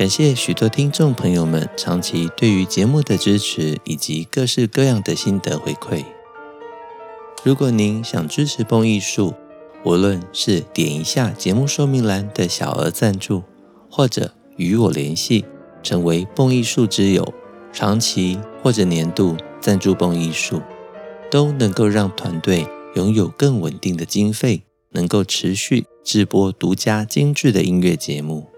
感谢许多听众朋友们长期对于节目的支持以及各式各样的心得回馈。如果您想支持蹦艺术，无论是点一下节目说明栏的小额赞助，或者与我联系，成为蹦艺术之友，长期或者年度赞助蹦艺术，都能够让团队拥有更稳定的经费，能够持续制播独家精致的音乐节目。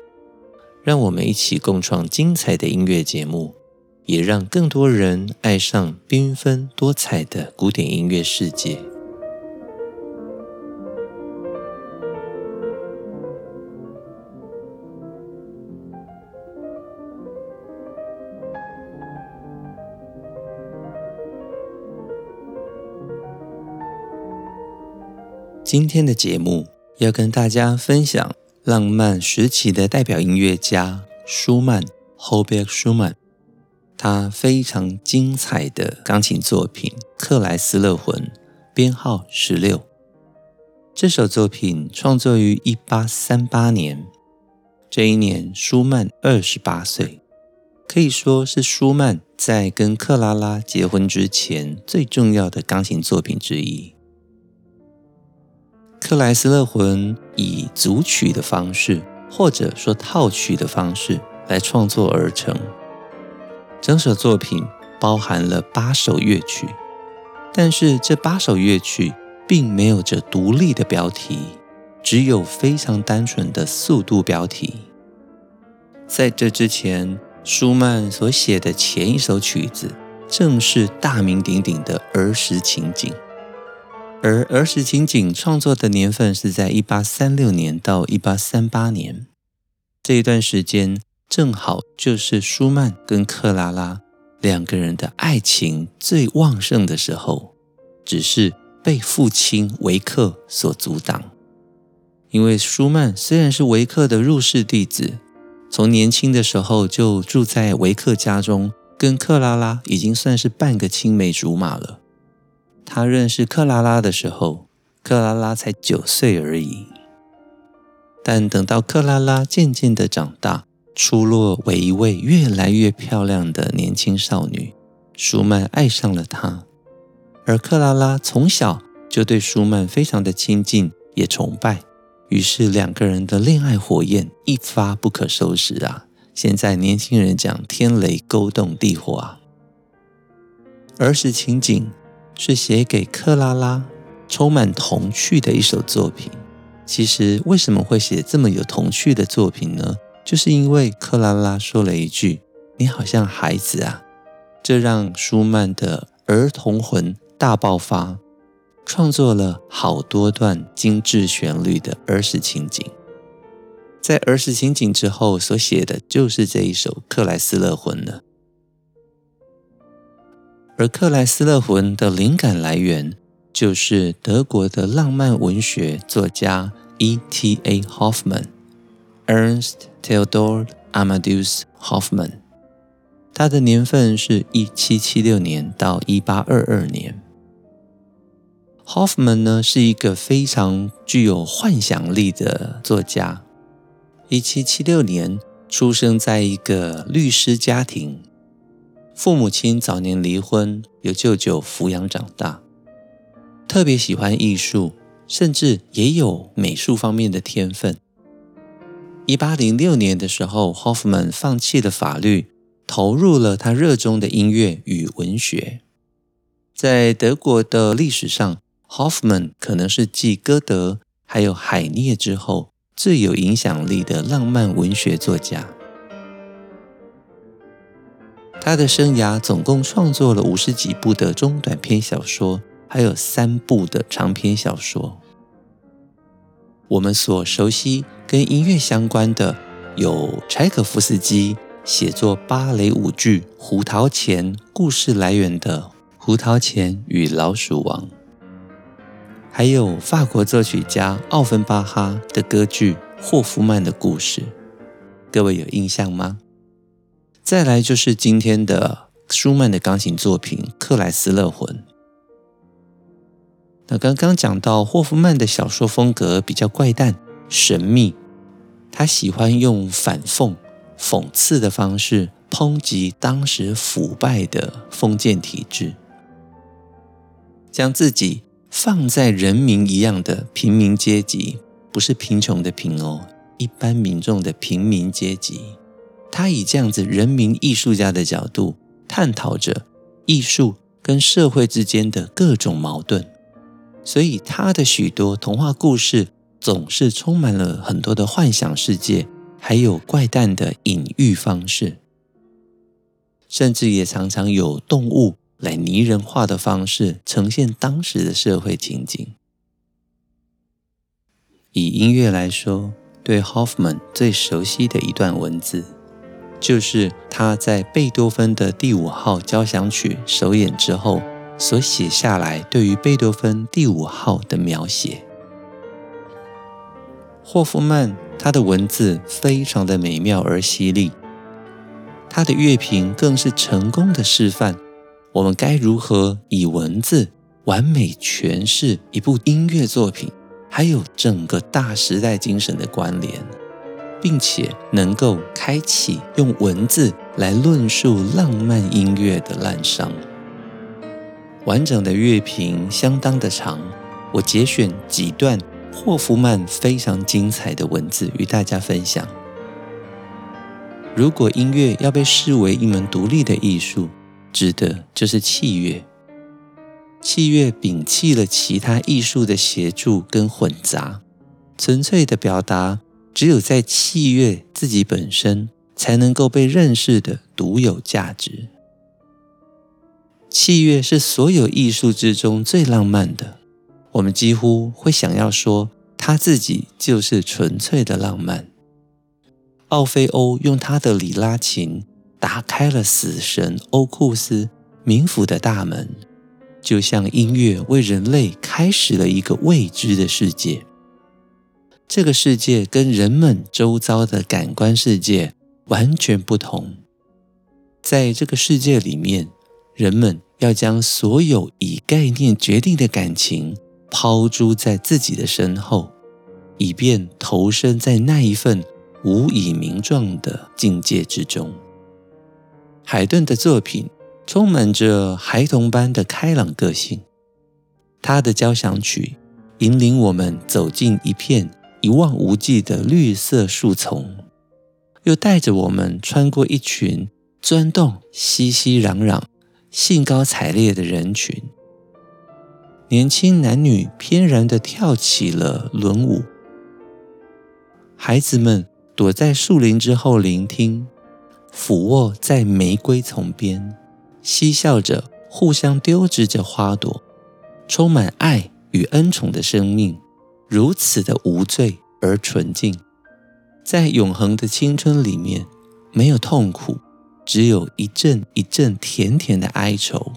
让我们一起共创精彩的音乐节目，也让更多人爱上缤纷多彩的古典音乐世界。今天的节目要跟大家分享。浪漫时期的代表音乐家舒曼 （Hobert Schumann），他非常精彩的钢琴作品《克莱斯勒魂》编号十六。这首作品创作于一八三八年，这一年舒曼二十八岁，可以说是舒曼在跟克拉拉结婚之前最重要的钢琴作品之一。克莱斯勒魂以组曲的方式，或者说套曲的方式来创作而成。整首作品包含了八首乐曲，但是这八首乐曲并没有着独立的标题，只有非常单纯的速度标题。在这之前，舒曼所写的前一首曲子，正是大名鼎鼎的儿时情景。而儿时情景创作的年份是在一八三六年到一八三八年，这一段时间正好就是舒曼跟克拉拉两个人的爱情最旺盛的时候，只是被父亲维克所阻挡。因为舒曼虽然是维克的入室弟子，从年轻的时候就住在维克家中，跟克拉拉已经算是半个青梅竹马了。他认识克拉拉的时候，克拉拉才九岁而已。但等到克拉拉渐渐的长大，出落为一位越来越漂亮的年轻少女，舒曼爱上了她。而克拉拉从小就对舒曼非常的亲近，也崇拜。于是两个人的恋爱火焰一发不可收拾啊！现在年轻人讲天雷勾动地火啊！儿时情景。是写给克拉拉，充满童趣的一首作品。其实为什么会写这么有童趣的作品呢？就是因为克拉拉说了一句：“你好像孩子啊。”这让舒曼的儿童魂大爆发，创作了好多段精致旋律的儿时情景。在儿时情景之后所写的就是这一首《克莱斯勒魂》了。而克莱斯勒魂的灵感来源，就是德国的浪漫文学作家 E.T.A. Hoffman Ernst Theodor Amadeus Hoffmann）。他的年份是一七七六年到一八二二年。Hoffmann 呢是一个非常具有幻想力的作家。一七七六年出生在一个律师家庭。父母亲早年离婚，由舅舅抚养长大。特别喜欢艺术，甚至也有美术方面的天分。一八零六年的时候，Hoffman 放弃了法律，投入了他热衷的音乐与文学。在德国的历史上，Hoffman 可能是继歌德还有海涅之后最有影响力的浪漫文学作家。他的生涯总共创作了五十几部的中短篇小说，还有三部的长篇小说。我们所熟悉跟音乐相关的，有柴可夫斯基写作芭蕾舞剧《胡桃钳》故事来源的胡桃钳与老鼠王》，还有法国作曲家奥芬巴哈的歌剧《霍夫曼的故事》，各位有印象吗？再来就是今天的舒曼的钢琴作品《克莱斯勒魂》。那刚刚讲到霍夫曼的小说风格比较怪诞、神秘，他喜欢用反讽、讽刺的方式抨击当时腐败的封建体制，将自己放在人民一样的平民阶级，不是贫穷的贫哦，一般民众的平民阶级。他以这样子人民艺术家的角度探讨着艺术跟社会之间的各种矛盾。所以，他的许多童话故事总是充满了很多的幻想世界，还有怪诞的隐喻方式，甚至也常常有动物来拟人化的方式呈现当时的社会情景。以音乐来说，对 Hoffman 最熟悉的一段文字，就是他在贝多芬的第五号交响曲首演之后。所写下来对于贝多芬第五号的描写，霍夫曼他的文字非常的美妙而犀利，他的乐评更是成功的示范，我们该如何以文字完美诠释一部音乐作品，还有整个大时代精神的关联，并且能够开启用文字来论述浪漫音乐的滥觞。完整的乐评相当的长，我节选几段霍夫曼非常精彩的文字与大家分享。如果音乐要被视为一门独立的艺术，指的就是器乐。器乐摒弃了其他艺术的协助跟混杂，纯粹的表达只有在器乐自己本身才能够被认识的独有价值。器乐是所有艺术之中最浪漫的，我们几乎会想要说，他自己就是纯粹的浪漫。奥菲欧用他的里拉琴打开了死神欧库斯冥府的大门，就像音乐为人类开始了一个未知的世界。这个世界跟人们周遭的感官世界完全不同，在这个世界里面。人们要将所有以概念决定的感情抛诸在自己的身后，以便投身在那一份无以名状的境界之中。海顿的作品充满着孩童般的开朗个性，他的交响曲引领我们走进一片一望无际的绿色树丛，又带着我们穿过一群钻洞熙熙攘攘。兴高采烈的人群，年轻男女翩然地跳起了轮舞。孩子们躲在树林之后聆听，俯卧在玫瑰丛边，嬉笑着，互相丢掷着花朵。充满爱与恩宠的生命，如此的无罪而纯净，在永恒的青春里面，没有痛苦。只有一阵一阵甜甜的哀愁。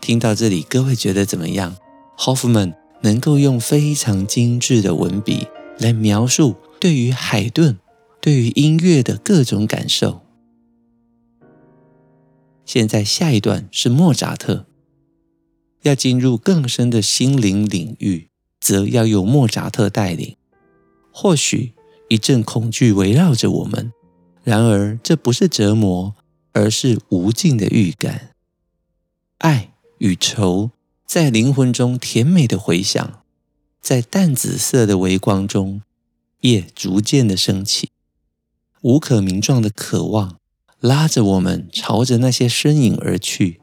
听到这里，各位觉得怎么样？Hoffman 能够用非常精致的文笔来描述对于海顿、对于音乐的各种感受。现在下一段是莫扎特，要进入更深的心灵领域，则要由莫扎特带领。或许一阵恐惧围绕着我们。然而，这不是折磨，而是无尽的预感。爱与愁在灵魂中甜美的回响，在淡紫色的微光中，夜逐渐的升起，无可名状的渴望拉着我们朝着那些身影而去。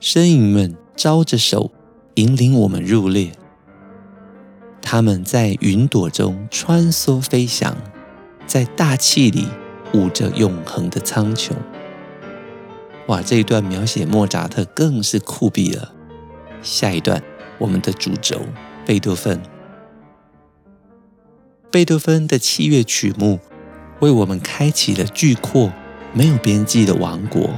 身影们招着手，引领我们入列。他们在云朵中穿梭飞翔，在大气里。舞着永恒的苍穹，哇！这一段描写莫扎特更是酷毙了。下一段，我们的主轴贝多芬，贝多芬的器乐曲目为我们开启了巨阔、没有边际的王国。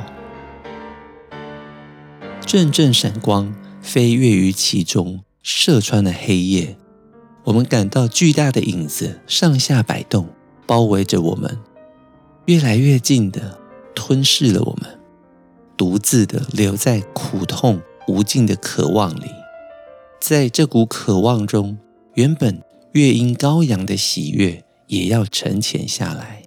阵阵闪光飞跃于其中，射穿了黑夜。我们感到巨大的影子上下摆动，包围着我们，越来越近的吞噬了我们，独自的留在苦痛无尽的渴望里。在这股渴望中，原本乐音高扬的喜悦也要沉潜下来。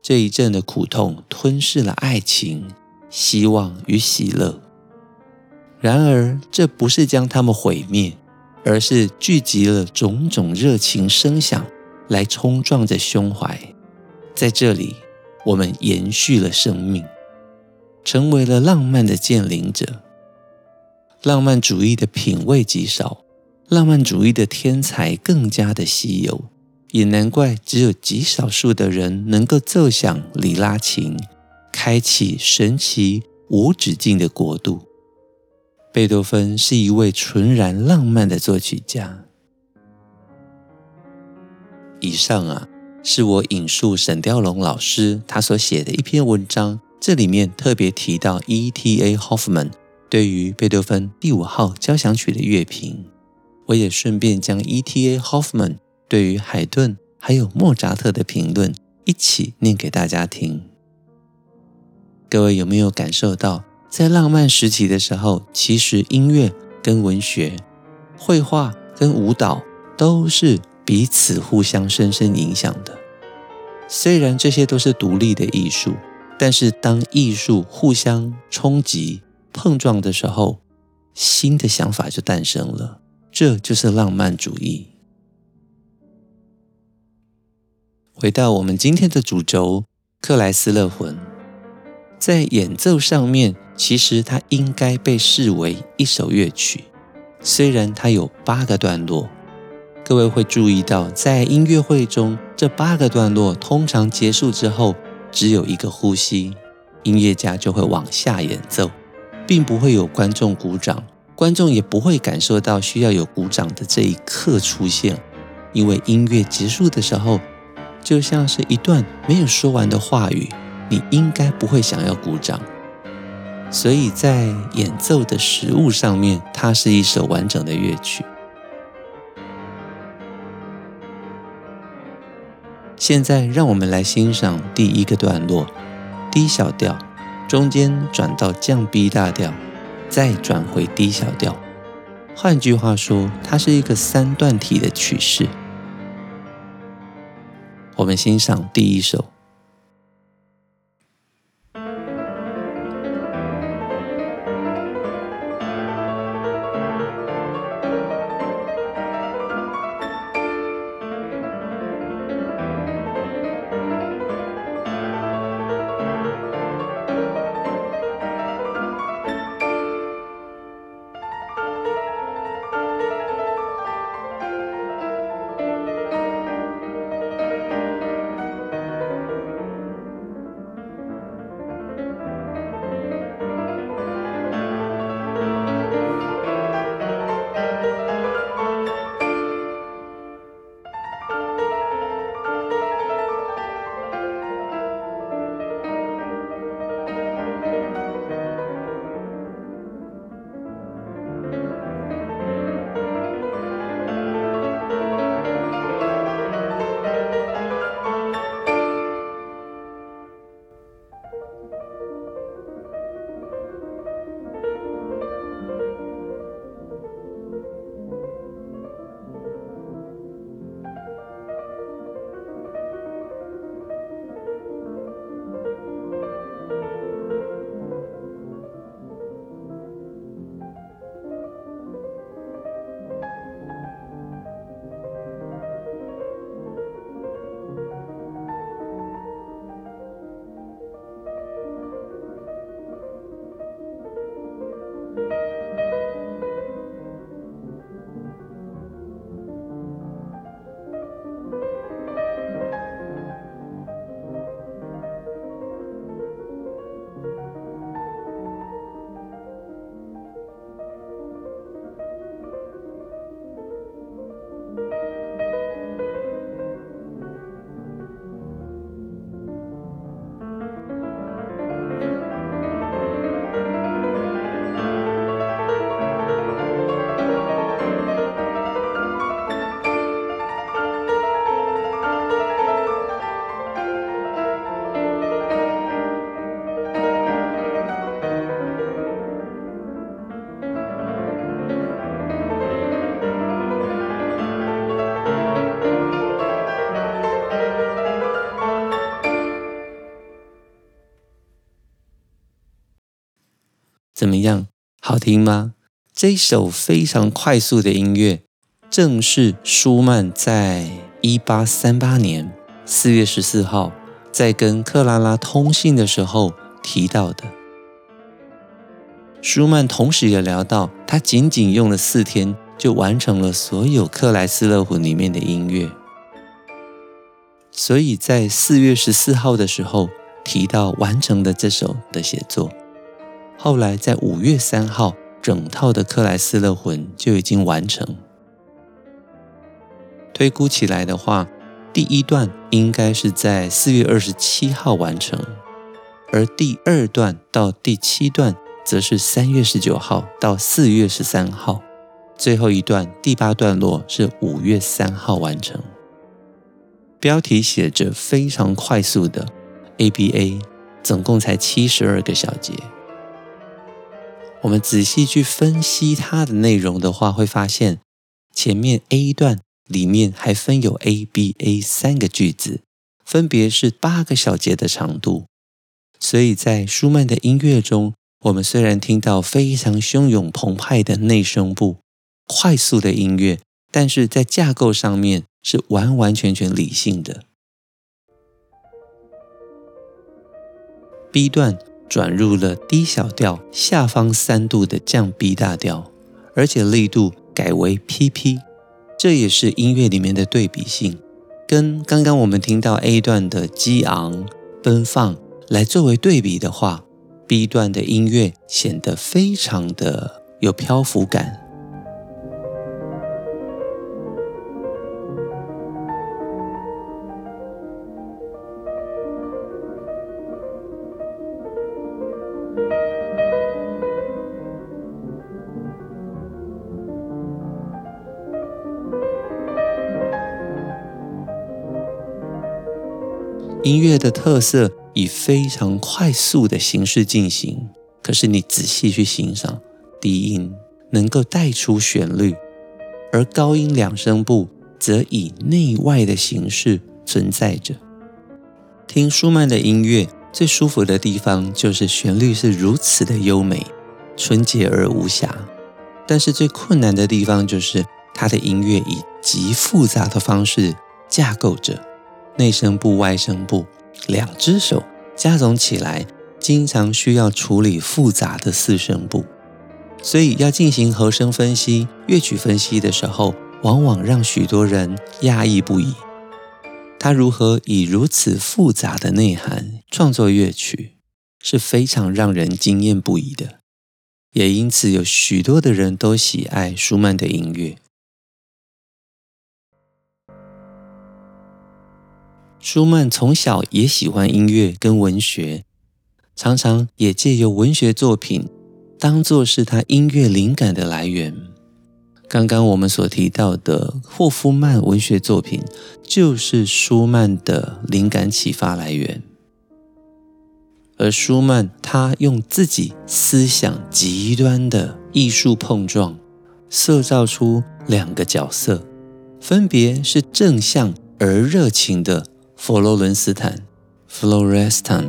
这一阵的苦痛吞噬了爱情、希望与喜乐。然而，这不是将它们毁灭，而是聚集了种种热情声响来冲撞着胸怀。在这里，我们延续了生命，成为了浪漫的见领者。浪漫主义的品味极少，浪漫主义的天才更加的稀有。也难怪，只有极少数的人能够奏响里拉琴，开启神奇无止境的国度。贝多芬是一位纯然浪漫的作曲家。以上啊，是我引述沈雕龙老师他所写的一篇文章，这里面特别提到 E.T.A. Hoffman 对于贝多芬第五号交响曲的乐评。我也顺便将 E.T.A. Hoffman 对于海顿还有莫扎特的评论一起念给大家听。各位有没有感受到，在浪漫时期的时候，其实音乐跟文学、绘画跟舞蹈都是彼此互相深深影响的。虽然这些都是独立的艺术，但是当艺术互相冲击、碰撞的时候，新的想法就诞生了。这就是浪漫主义。回到我们今天的主轴，克莱斯勒魂，在演奏上面，其实它应该被视为一首乐曲。虽然它有八个段落，各位会注意到，在音乐会中，这八个段落通常结束之后，只有一个呼吸，音乐家就会往下演奏，并不会有观众鼓掌，观众也不会感受到需要有鼓掌的这一刻出现，因为音乐结束的时候。就像是一段没有说完的话语，你应该不会想要鼓掌。所以在演奏的实物上面，它是一首完整的乐曲。现在让我们来欣赏第一个段落：D 小调，中间转到降 B 大调，再转回 D 小调。换句话说，它是一个三段体的曲式。我们欣赏第一首。听吗？这首非常快速的音乐，正是舒曼在一八三八年四月十四号在跟克拉拉通信的时候提到的。舒曼同时也聊到，他仅仅用了四天就完成了所有克莱斯勒魂里面的音乐，所以在四月十四号的时候提到完成的这首的写作。后来在五月三号，整套的克莱斯勒魂就已经完成。推估起来的话，第一段应该是在四月二十七号完成，而第二段到第七段。则是三月十九号到四月十三号，最后一段第八段落是五月三号完成。标题写着非常快速的 ABA，总共才七十二个小节。我们仔细去分析它的内容的话，会发现前面 A 段里面还分有 ABA 三个句子，分别是八个小节的长度。所以在舒曼的音乐中，我们虽然听到非常汹涌澎湃的内声部、快速的音乐，但是在架构上面是完完全全理性的。B 段转入了低小调下方三度的降 B 大调，而且力度改为 PP，这也是音乐里面的对比性，跟刚刚我们听到 A 段的激昂奔放来作为对比的话。B 段的音乐显得非常的有漂浮感。音乐的特色。以非常快速的形式进行，可是你仔细去欣赏，低音能够带出旋律，而高音两声部则以内外的形式存在着。听舒曼的音乐最舒服的地方就是旋律是如此的优美、纯洁而无瑕，但是最困难的地方就是他的音乐以极复杂的方式架构着内声部、外声部。两只手加总起来，经常需要处理复杂的四声部，所以要进行和声分析、乐曲分析的时候，往往让许多人讶异不已。他如何以如此复杂的内涵创作乐曲，是非常让人惊艳不已的。也因此，有许多的人都喜爱舒曼的音乐。舒曼从小也喜欢音乐跟文学，常常也借由文学作品当作是他音乐灵感的来源。刚刚我们所提到的霍夫曼文学作品，就是舒曼的灵感启发来源。而舒曼他用自己思想极端的艺术碰撞，塑造出两个角色，分别是正向而热情的。佛罗伦斯坦 （Florestan）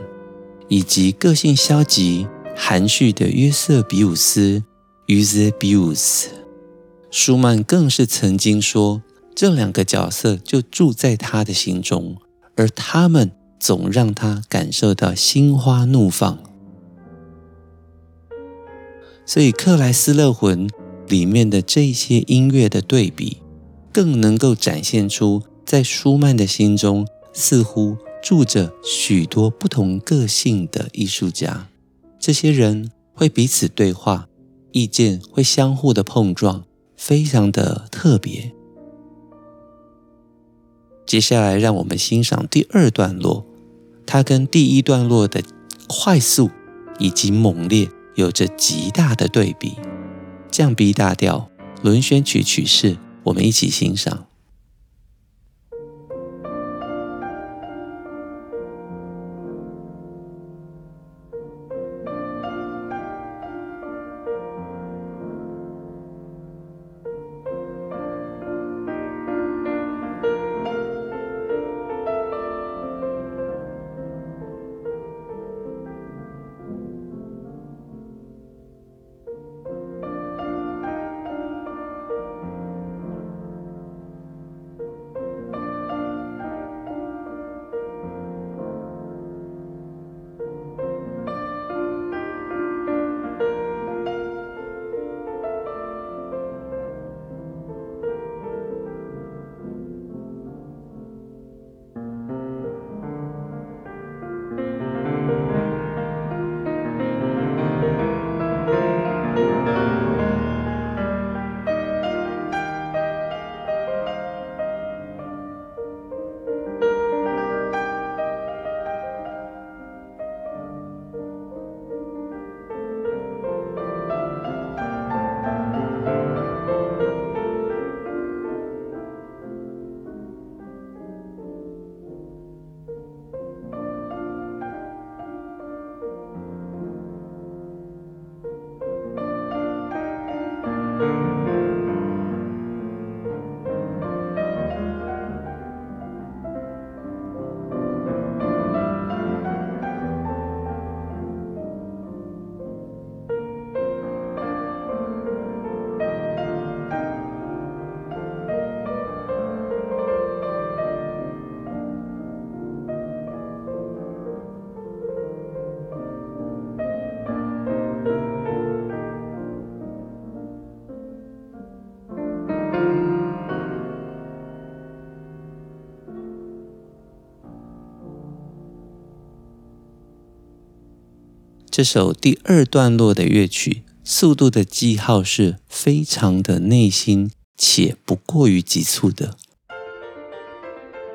以及个性消极、含蓄的约瑟比乌斯 （Eusebius）。舒曼更是曾经说，这两个角色就住在他的心中，而他们总让他感受到心花怒放。所以，《克莱斯勒魂》里面的这些音乐的对比，更能够展现出在舒曼的心中。似乎住着许多不同个性的艺术家，这些人会彼此对话，意见会相互的碰撞，非常的特别。接下来，让我们欣赏第二段落，它跟第一段落的快速以及猛烈有着极大的对比。降 B 大调轮旋曲曲式，我们一起欣赏。这首第二段落的乐曲，速度的记号是非常的内心且不过于急促的。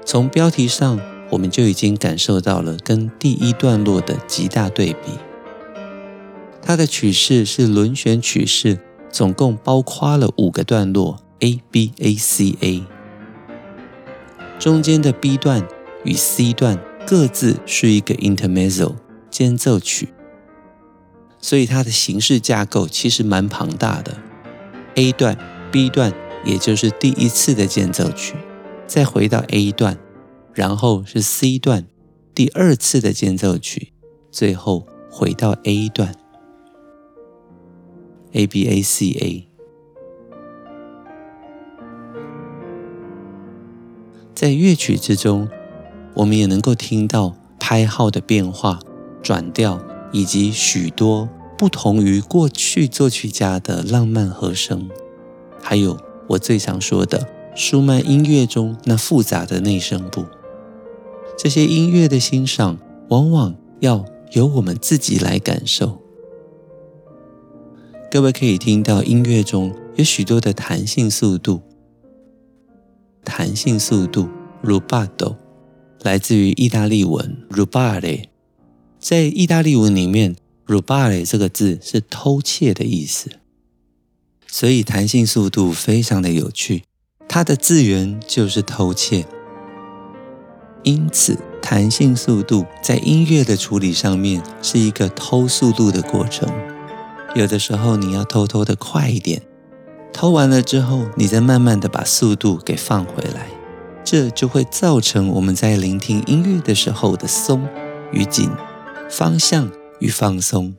从标题上，我们就已经感受到了跟第一段落的极大对比。它的曲式是轮旋曲式，总共包括了五个段落：A B A C A。中间的 B 段与 C 段各自是一个 intermezzo 间奏曲。所以它的形式架构其实蛮庞大的，A 段、B 段，也就是第一次的间奏曲，再回到 A 段，然后是 C 段，第二次的间奏曲，最后回到 A 段，A B A C A。在乐曲之中，我们也能够听到拍号的变化、转调以及许多。不同于过去作曲家的浪漫和声，还有我最常说的舒曼音乐中那复杂的内声部，这些音乐的欣赏往往要由我们自己来感受。各位可以听到音乐中有许多的弹性速度，弹性速度 rubato 来自于意大利文 rubare，在意大利文里面。Rubare 这个字是偷窃的意思，所以弹性速度非常的有趣，它的字源就是偷窃。因此，弹性速度在音乐的处理上面是一个偷速度的过程。有的时候你要偷偷的快一点，偷完了之后，你再慢慢的把速度给放回来，这就会造成我们在聆听音乐的时候的松与紧，方向。与放松，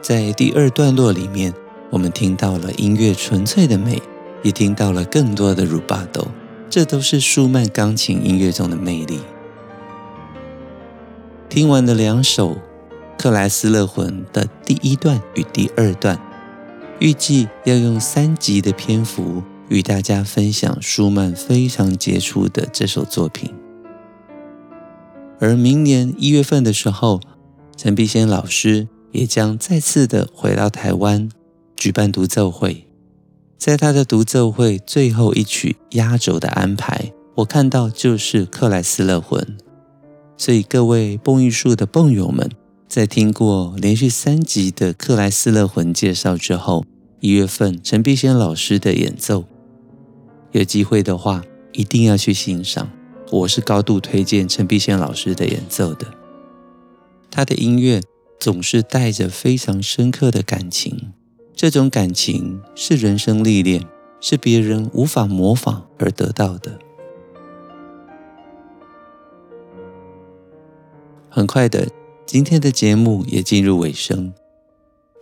在第二段落里面，我们听到了音乐纯粹的美，也听到了更多的 rubato，这都是舒曼钢琴音乐中的魅力。听完的两首克莱斯勒魂的第一段与第二段，预计要用三集的篇幅。与大家分享舒曼非常杰出的这首作品，而明年一月份的时候，陈碧仙老师也将再次的回到台湾举办独奏会。在他的独奏会最后一曲压轴的安排，我看到就是克莱斯勒魂。所以各位蹦艺术的蹦友们，在听过连续三集的克莱斯勒魂介绍之后，一月份陈碧仙老师的演奏。有机会的话，一定要去欣赏。我是高度推荐陈碧仙老师的演奏的。他的音乐总是带着非常深刻的感情，这种感情是人生历练，是别人无法模仿而得到的。很快的，今天的节目也进入尾声。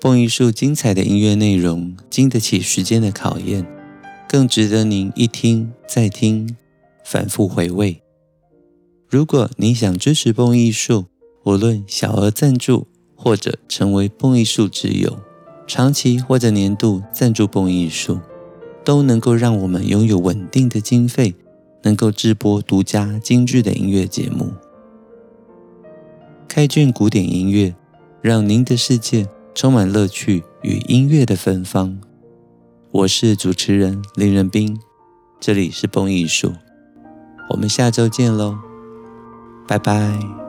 蹦艺术精彩的音乐内容，经得起时间的考验。更值得您一听再听，反复回味。如果你想支持蹦艺术，无论小额赞助或者成为蹦艺术之友，长期或者年度赞助蹦艺术，都能够让我们拥有稳定的经费，能够制播独家精致的音乐节目。开卷古典音乐，让您的世界充满乐趣与音乐的芬芳。我是主持人林仁斌，这里是蹦艺术，我们下周见喽，拜拜。